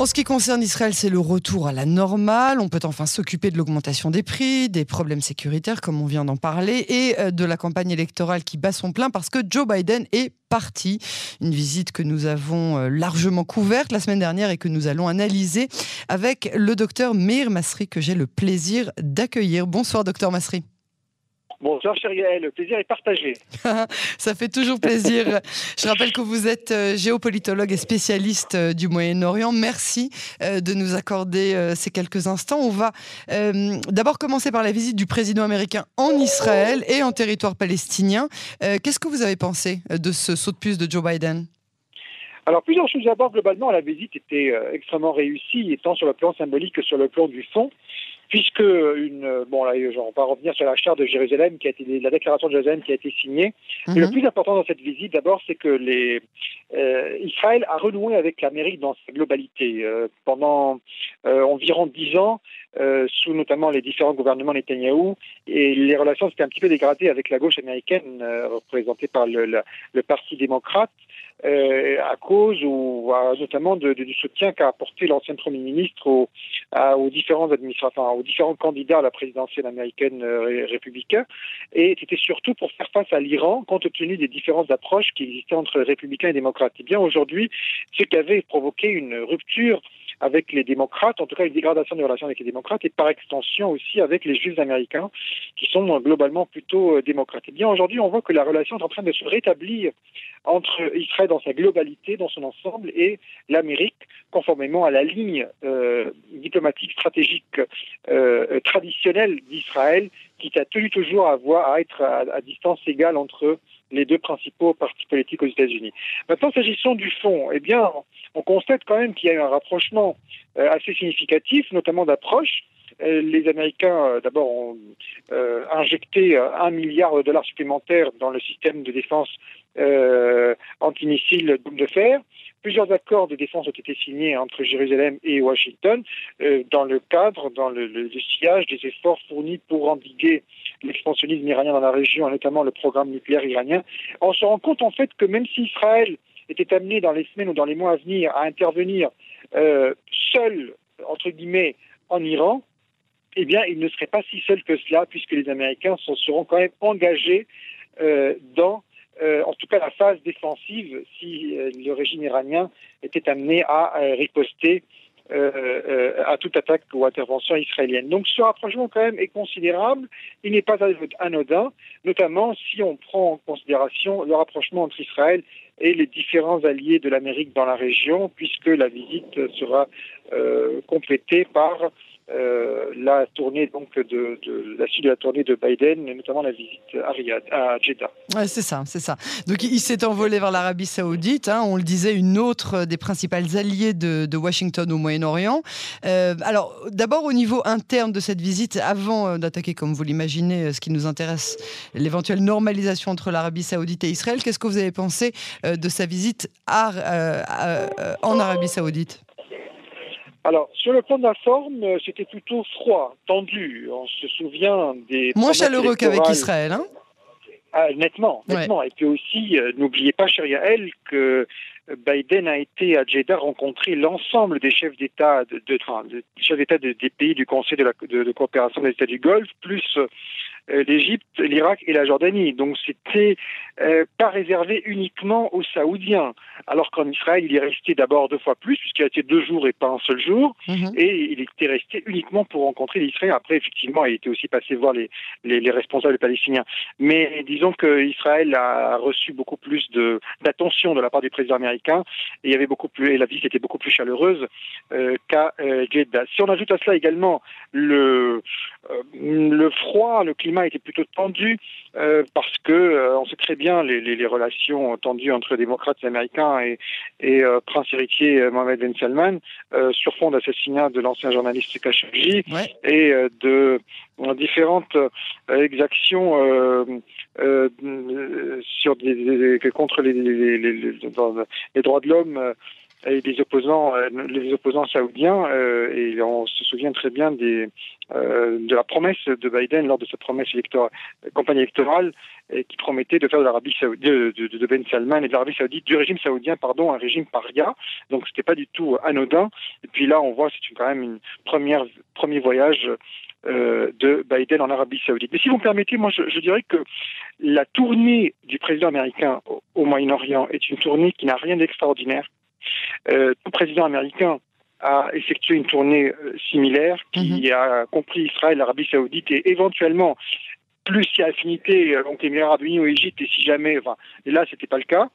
En ce qui concerne Israël, c'est le retour à la normale. On peut enfin s'occuper de l'augmentation des prix, des problèmes sécuritaires, comme on vient d'en parler, et euh, de la campagne électorale qui bat son plein parce que Joe Biden est parti. Une visite que nous avons euh, largement couverte la semaine dernière et que nous allons analyser avec le docteur Meir Masri, que j'ai le plaisir d'accueillir. Bonsoir, docteur Masri. Bonsoir, cher Gaël. Le plaisir est partagé. Ça fait toujours plaisir. Je rappelle que vous êtes euh, géopolitologue et spécialiste euh, du Moyen-Orient. Merci euh, de nous accorder ces quelques instants. On va d'abord commencer par la visite du président américain en Israël et en territoire palestinien. Qu'est-ce que vous avez pensé de ce saut de puce de Joe Biden? Alors, plusieurs choses d'abord. Globalement, la visite était extrêmement réussie, tant sur le plan symbolique que sur le plan du fond puisque une bon là on va revenir sur la charte de Jérusalem qui a été la déclaration de Jérusalem qui a été signée. le mhm. plus important dans cette visite d'abord c'est que les euh, Israël a renoué avec l'Amérique dans sa globalité euh, pendant euh, environ dix ans sous notamment les différents gouvernements Netanyahou et les relations s'étaient un petit peu dégradées avec la gauche américaine représentée par le, le Parti démocrate. Euh, à cause ou notamment de, du soutien qu'a apporté l'ancien Premier ministre aux, aux différents administrateurs, aux différents candidats à la présidentielle américaine euh, républicain. Et c'était surtout pour faire face à l'Iran, compte tenu des différentes approches qui existaient entre républicains et démocrates. Et bien aujourd'hui, ce qui avait provoqué une rupture avec les démocrates, en tout cas une dégradation des relations avec les démocrates, et par extension aussi avec les juifs américains, qui sont globalement plutôt euh, démocrates. Et bien aujourd'hui, on voit que la relation est en train de se rétablir entre Israël dans sa globalité, dans son ensemble, et l'Amérique, conformément à la ligne euh, diplomatique stratégique euh, traditionnelle d'Israël, qui a tenu toujours à, voir, à être à, distance égale entre les deux principaux partis politiques aux États-Unis. Maintenant, s'agissant du fond, eh bien, on constate quand même qu'il y a eu un rapprochement euh, assez significatif, notamment d'approche. Euh, les Américains, euh, d'abord, ont injecté un milliard de dollars supplémentaires dans le système de défense antimissile de fer. Plusieurs accords de défense ont été signés entre Jérusalem et Washington dans le cadre, dans le, sillage des efforts fournis pour endiguer l'expansionnisme iranien dans la région, notamment le programme nucléaire iranien. On se rend compte en fait que même si Israël était amené dans les semaines ou dans les mois à venir à intervenir euh, seul, entre guillemets, en Iran, eh bien, il ne serait pas si seul que cela, puisque les Américains se seront quand même engagés euh, dans, euh, en tout cas, la phase défensive si le régime iranien était amené à riposter à toute attaque ou intervention israélienne. Donc ce rapprochement quand même est considérable, il n'est pas anodin, notamment si on prend en considération le rapprochement entre Israël et les différents alliés de l'Amérique dans la région, puisque la visite sera euh, complétée par euh, la tournée donc de, la suite de la tournée de Biden, notamment la visite à Riyad, à Jeddah. C'est ça, c'est ça. Donc il s'est envolé vers l'Arabie Saoudite. Hein, on le disait, une autre des principales alliées de, Washington au Moyen-Orient. Euh, alors d'abord au niveau interne de cette visite, avant euh, d'attaquer, comme vous l'imaginez, ce qui nous intéresse, l'éventuelle normalisation entre l'Arabie Saoudite et Israël. Qu'est-ce que vous avez pensé de sa visite en Arabie Saoudite? Alors, sur le plan de la forme, euh, c'était plutôt froid, tendu. On se souvient des... Moins chaleureux qu'avec Israël, hein ah, nettement, nettement. Et puis aussi, euh, n'oubliez pas, chérie elle, que Biden a été à Jeddah rencontrer l'ensemble des chefs d'État de, de, chefs d'État des pays du Conseil de, la, de, coopération des États du Golfe, plus euh, l'Égypte, l'Irak et la Jordanie. Donc c'était euh, pas réservé uniquement aux Saoudiens, alors qu'en Israël il est resté d'abord deux fois plus puisqu'il a été deux jours et pas un seul jour, mhm. et il était resté uniquement pour rencontrer l'Israël. Après effectivement il était aussi passé voir les, les, responsables palestiniens. Mais disons que Israël a reçu beaucoup plus d'attention de la part du président américain et il y avait beaucoup plus et la visite était beaucoup plus chaleureuse euh, qu'à Jeddah. Si on ajoute à cela également le le froid, le climat était plutôt tendu euh, parce que euh, on sait très bien les, les, les, relations tendues entre démocrates américains et, et euh, prince héritier Mohamed Ben Salman sur fond d'assassinat de l'ancien journaliste Khashoggi et de différentes exactions sur des, contre les, les, droits de l'homme et des opposants, les opposants saoudiens, et on se souvient très bien des, de la promesse de Biden lors de sa promesse électorale, campagne électorale, qui promettait de faire de l'Arabie saoudite, de, Ben Salman et de l'Arabie saoudite, du régime saoudien, pardon, un régime paria. Donc c'était pas du tout anodin. Et puis là, on voit, c'est quand même une première premier voyage euh, de Biden en Arabie Saoudite. Mais si vous me permettez, moi je, dirais que la tournée du président américain au, Moyen-Orient est une tournée qui n'a rien d'extraordinaire. Euh, tout président américain a effectué une tournée euh, similaire qui mhm. a compris Israël, l'Arabie Saoudite et éventuellement plus si affinité donc les Arabes Unis ou Égypte et si jamais, enfin, et là c'était pas le cas.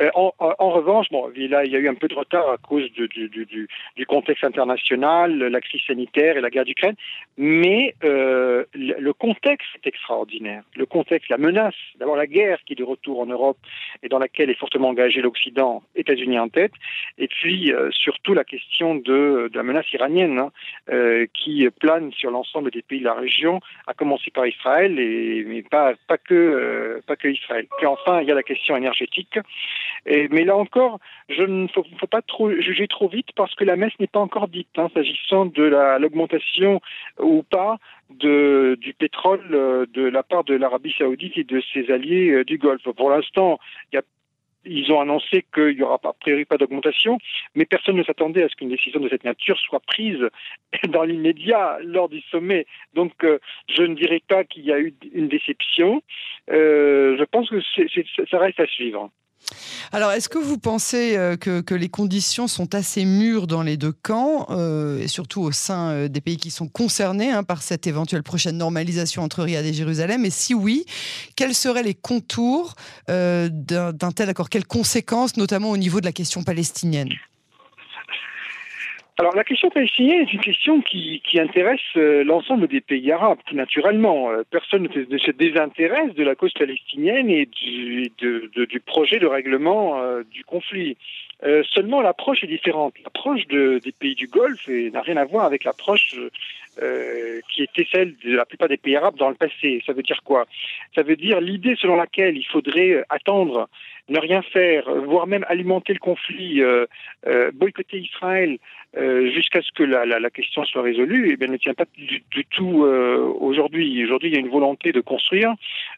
Euh, en, revanche, bon, il y a eu un peu de retard à cause du, du, contexte international, la crise sanitaire et la guerre d'Ukraine, mais euh, le contexte est extraordinaire. Le contexte, la menace, d'abord la guerre qui est de retour en Europe et dans laquelle est fortement engagé l'Occident, États-Unis en tête, et puis euh, surtout la question de, la menace iranienne hein, qui plane sur l'ensemble des pays de la région, à commencer par Israël, et, mais pas, pas, que, pas que Israël. Puis enfin, il y a la question énergétique mais là encore, je ne faut, pas juger trop vite parce que la messe n'est pas encore dite, hein, s'agissant de l'augmentation ou pas du pétrole euh, de la part de l'Arabie saoudite et de ses alliés euh, du Golfe. Pour l'instant, ils ont annoncé qu'il n'y aura a priori pas d'augmentation, mais personne ne s'attendait à ce qu'une décision de cette nature soit prise dans l'immédiat lors du sommet. Donc, euh, je ne dirais pas qu'il y a eu une déception. je pense que ça reste à suivre. Alors, est-ce que vous pensez euh, que, les conditions sont assez mûres dans les deux camps, euh, et surtout au sein euh, des pays qui sont concernés hein, par cette éventuelle prochaine normalisation entre Riyad et Jérusalem? Et si oui, quels seraient les contours d'un tel accord? Quelles conséquences, notamment au niveau de la question palestinienne? Alors la question palestinienne est une question qui, intéresse euh, l'ensemble des pays arabes, tout naturellement. Euh, personne ne se désintéresse de la cause palestinienne et du, du projet de règlement euh, du conflit. seulement l'approche est différente. L'approche des pays du Golfe n'a rien à voir avec l'approche qui était celle de la plupart des pays arabes dans le passé. Ça veut dire quoi? Ça veut dire l'idée selon laquelle il faudrait attendre, ne rien faire, voire même alimenter le conflit, boycotter Israël euh, jusqu'à ce que la, la, question soit résolue, eh bien, ne tient pas du, du tout euh, aujourd'hui. Aujourd'hui, il y a une volonté de construire,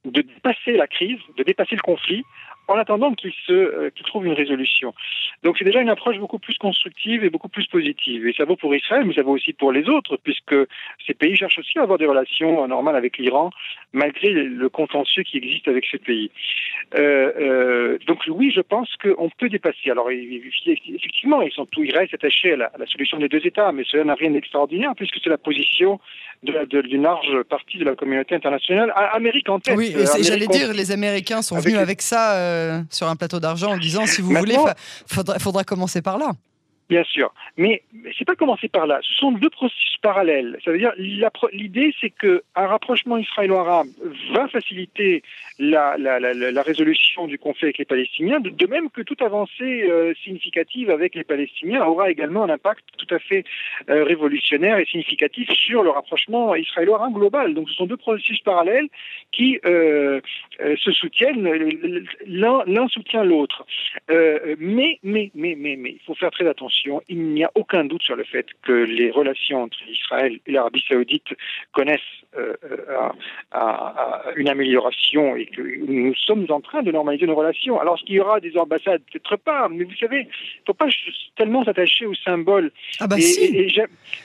de dépasser la crise, de dépasser le conflit, en attendant qu'il se euh, trouve une résolution. Donc c'est déjà une approche beaucoup plus constructive et beaucoup plus positive. Et ça vaut pour Israël, mais ça vaut aussi pour les autres, puisque ces pays cherchent aussi à avoir des relations normales avec l'Iran, malgré le contentieux qui existe avec ces pays. Euh, euh, donc oui, je pense qu'on peut dépasser. Alors effectivement, ils sont tout, ils restent attachés à la, à la solution des deux États, mais cela n'a rien d'extraordinaire, puisque c'est la position d'une large partie de la communauté internationale, Amérique en tête. Oui, j'allais dire, les Américains sont venus avec ça euh, sur un plateau d'argent en disant si vous voulez, il faudra commencer par là. Bien sûr, mais c'est pas commencer par là. Ce sont deux processus parallèles. Ça veut dire l'idée, c'est que un rapprochement israélo-arabe va faciliter la, résolution du conflit avec les Palestiniens, de, même que toute avancée euh, significative avec les Palestiniens aura également un impact tout à fait euh, révolutionnaire et significatif sur le rapprochement israélo-arabe global. Donc, ce sont deux processus parallèles qui euh se soutiennent. L'un soutient l'autre. mais, mais, mais, mais, mais, il faut faire très attention il n'y a aucun doute sur le fait que les relations entre Israël et l'Arabie saoudite connaissent euh, euh, une amélioration et que nous sommes en train de normaliser nos relations. Alors, est-ce qu'il y aura des ambassades Peut-être pas, mais vous savez, il ne faut pas tellement s'attacher aux symboles. Ah bah et,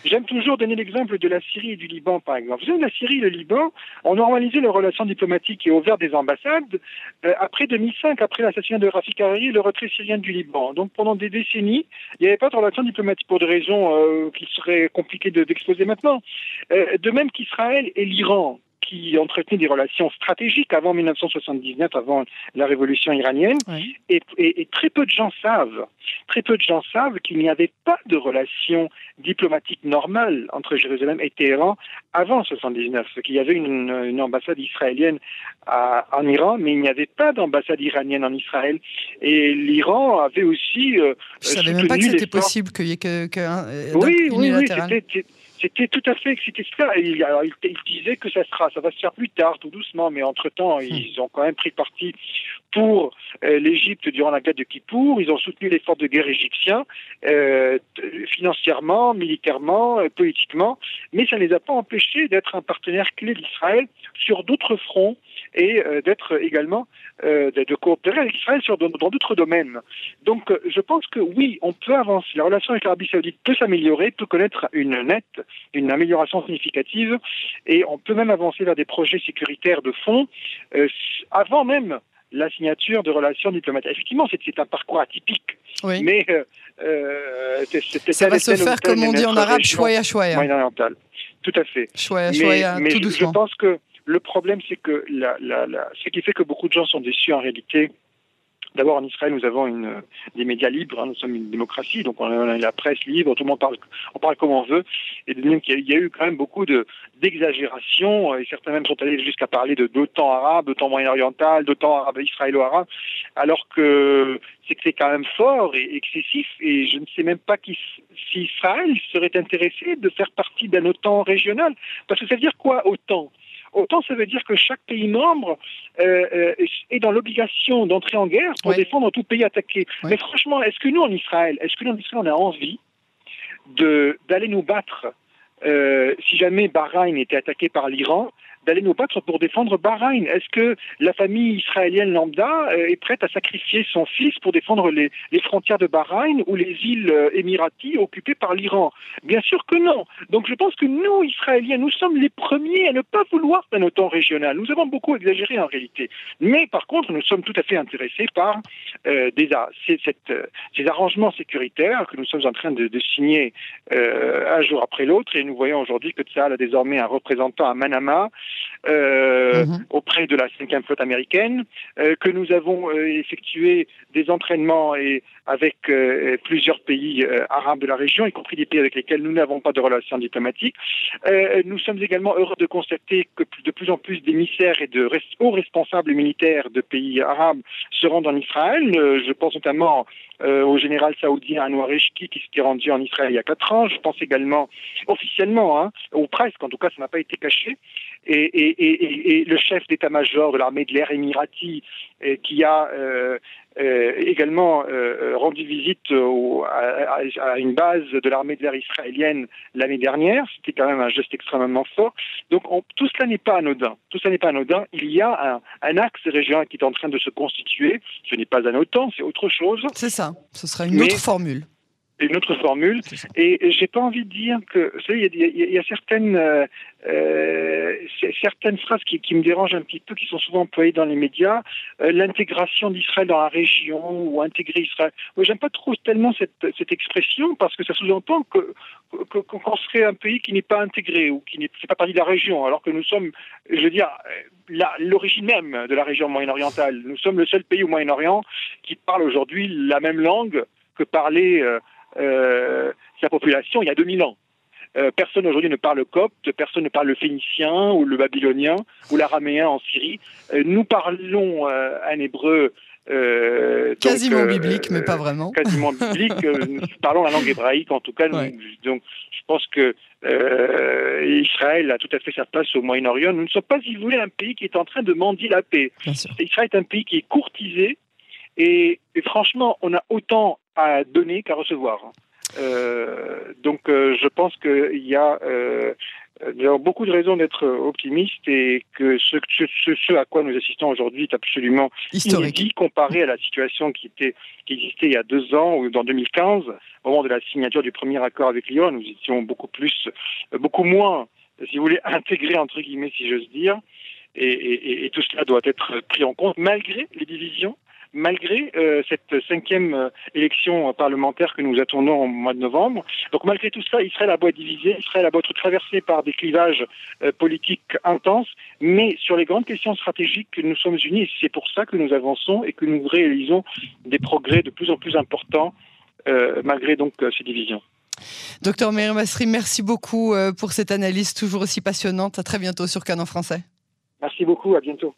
j'aime toujours donner l'exemple de la Syrie et du Liban, par exemple. Vous savez, la Syrie et le Liban ont normalisé leurs relations diplomatiques et ouvert des ambassades euh, après 2005, après l'assassinat de Rafik Hariri et le retrait syrien du Liban. Donc, pendant des décennies, il n'y avait pas de relations diplomatiques pour des raisons euh, qui seraient compliquées d'exposer maintenant. Euh, de même qu'Israël et l'Iran, qui entretenaient des relations stratégiques avant 1979, avant la révolution iranienne, et, très peu de gens savent, très peu de gens savent qu'il n'y avait pas de relations diplomatiques normales entre Jérusalem et Téhéran avant 1979, qu'il y avait une, ambassade israélienne en Iran, mais il n'y avait pas d'ambassade iranienne en Israël, et l'Iran avait aussi. Euh, Je savais même pas que c'était possible qu'il y ait que, que, oui, oui, oui, c'était tout à fait, c'était ça. Il, il, disait que ça sera, ça va se faire plus tard, tout doucement, mais entre-temps, hmm. ils ont quand même pris parti pour l'Égypte durant la guerre de Kippour, ils ont soutenu l'effort de guerre égyptien financièrement, militairement, politiquement, mais ça ne les a pas empêchés d'être un partenaire clé d'Israël sur d'autres fronts et d'être également de, coopérer avec Israël sur, dans d'autres domaines. Donc je pense que oui, on peut avancer. La relation avec l'Arabie saoudite peut s'améliorer, peut connaître une nette, une amélioration significative, et on peut même avancer vers des projets sécuritaires de fond euh, avant même la signature de relations diplomatiques. Effectivement, c'est un parcours atypique, mais euh, euh ça va se faire comme on dit en arabe, choya choya. Tout à fait. Choya choya, mais, tout je, doucement. je pense que le problème, c'est que la, la, la, ce qui fait que beaucoup de gens sont déçus en réalité, D'abord, en Israël, nous avons des médias libres. Hein, nous sommes une démocratie, donc on a la presse libre. Tout le monde parle, on parle comme on veut. Et donc, il y a eu quand même beaucoup de d'exagération. Et certains même sont allés jusqu'à parler de d'OTAN arabe, d'OTAN moyen-oriental, d'OTAN arabe israélo-arabe, alors que c'est que c'est quand même fort et excessif. Et je ne sais même pas si Israël serait intéressé de faire partie d'un OTAN régional, parce que ça veut dire quoi OTAN? Autant ça veut dire que chaque pays membre euh, euh, est dans l'obligation d'entrer en guerre pour défendre tout pays attaqué. Mais franchement, est-ce que nous en Israël, est-ce que nous en Israël on a envie d'aller nous battre euh, si jamais Bahreïn était attaqué par l'Iran d'aller nous battre pour défendre Bahreïn Est-ce que la famille israélienne lambda euh, est prête à sacrifier son fils pour défendre les, frontières de Bahreïn ou les îles euh, émiraties occupées par l'Iran? Bien sûr que non. Donc je pense que nous, Israéliens, nous sommes les premiers à ne pas vouloir d'un OTAN régional. Nous avons beaucoup exagéré en réalité. Mais par contre, nous sommes tout à fait intéressés par euh, cette, ces arrangements sécuritaires que nous sommes en train de, signer un jour après l'autre. Et nous voyons aujourd'hui que Tsahal a désormais un représentant à Manama euh, mhm. auprès de la cinquième flotte américaine, euh, que nous avons euh, effectué des entraînements et avec plusieurs pays arabes de la région, y compris des pays avec lesquels nous n'avons pas de relations diplomatiques. nous sommes également heureux de constater que de plus en plus d'émissaires et de hauts responsables militaires de pays arabes se rendent en Israël. je pense notamment au général saoudien Anwar Eshki qui s'était rendu en Israël il y a quatre ans. Je pense également officiellement, hein, ou presque, en tout cas ça n'a pas été caché, et, le chef d'état-major de l'armée de l'air émirati euh, qui a euh, euh, également rendu visite à, une base de l'armée de l'air israélienne l'année dernière. C'était quand même un geste extrêmement fort. Donc tout cela n'est pas anodin. Tout cela n'est pas anodin. Il y a un, axe régional qui est en train de se constituer. Ce n'est pas un OTAN, c'est autre chose. C'est ça. Ce sera une autre formule une autre formule. Et j'ai pas envie de dire que, vous savez, il y, a certaines euh, euh certaines phrases qui, qui, me dérangent un petit peu, qui sont souvent employées dans les médias. Euh, l'intégration d'Israël dans la région ou intégrer Israël. Moi, j'aime pas trop tellement cette, cette expression parce que ça sous-entend que qu'on serait un pays qui n'est pas intégré ou qui n'est pas partie de la région, alors que nous sommes, je veux dire, l'origine même de la région moyen-orientale. Nous sommes le seul pays au Moyen-Orient qui parle aujourd'hui la même langue que parlait euh, euh, sa population il y a 2000 ans. Euh, personne aujourd'hui ne parle copte, personne ne parle le phénicien ou le babylonien ou l'araméen en Syrie. Euh, nous parlons un hébreu quasiment biblique, mais pas vraiment. Quasiment biblique. nous parlons la langue hébraïque, en tout cas. donc, je pense que Israël a tout à fait sa place au Moyen-Orient. Nous ne sommes pas, si vous voulez, un pays qui est en train de mendier la paix. Israël est un pays qui est courtisé. et franchement, on a autant à donner qu'à recevoir. Euh, donc euh, je pense qu'il y a euh, beaucoup de raisons d'être optimiste et que ce, ce, à quoi nous assistons aujourd'hui est absolument historique inédit comparé à la situation qui, était, qui existait il y a deux ans ou dans 2015, au moment de la signature du premier accord avec Lyon, nous étions beaucoup plus, beaucoup moins, si vous voulez, intégrés entre guillemets, si j'ose dire. Et, et, et, tout cela doit être pris en compte malgré les divisions, malgré euh, cette cinquième euh, élection parlementaire que nous attendons au mois de novembre. Donc malgré tout ça, Israël a beau être divisé, Israël a beau être traversé par des clivages euh, politiques intenses, mais sur les grandes questions stratégiques, nous sommes unis et c'est pour ça que nous avançons et que nous réalisons des progrès de plus en plus importants malgré donc ces divisions. Docteur Meir Masri, merci beaucoup pour cette analyse toujours aussi passionnante. À très bientôt sur Canon Français. Merci beaucoup, à bientôt.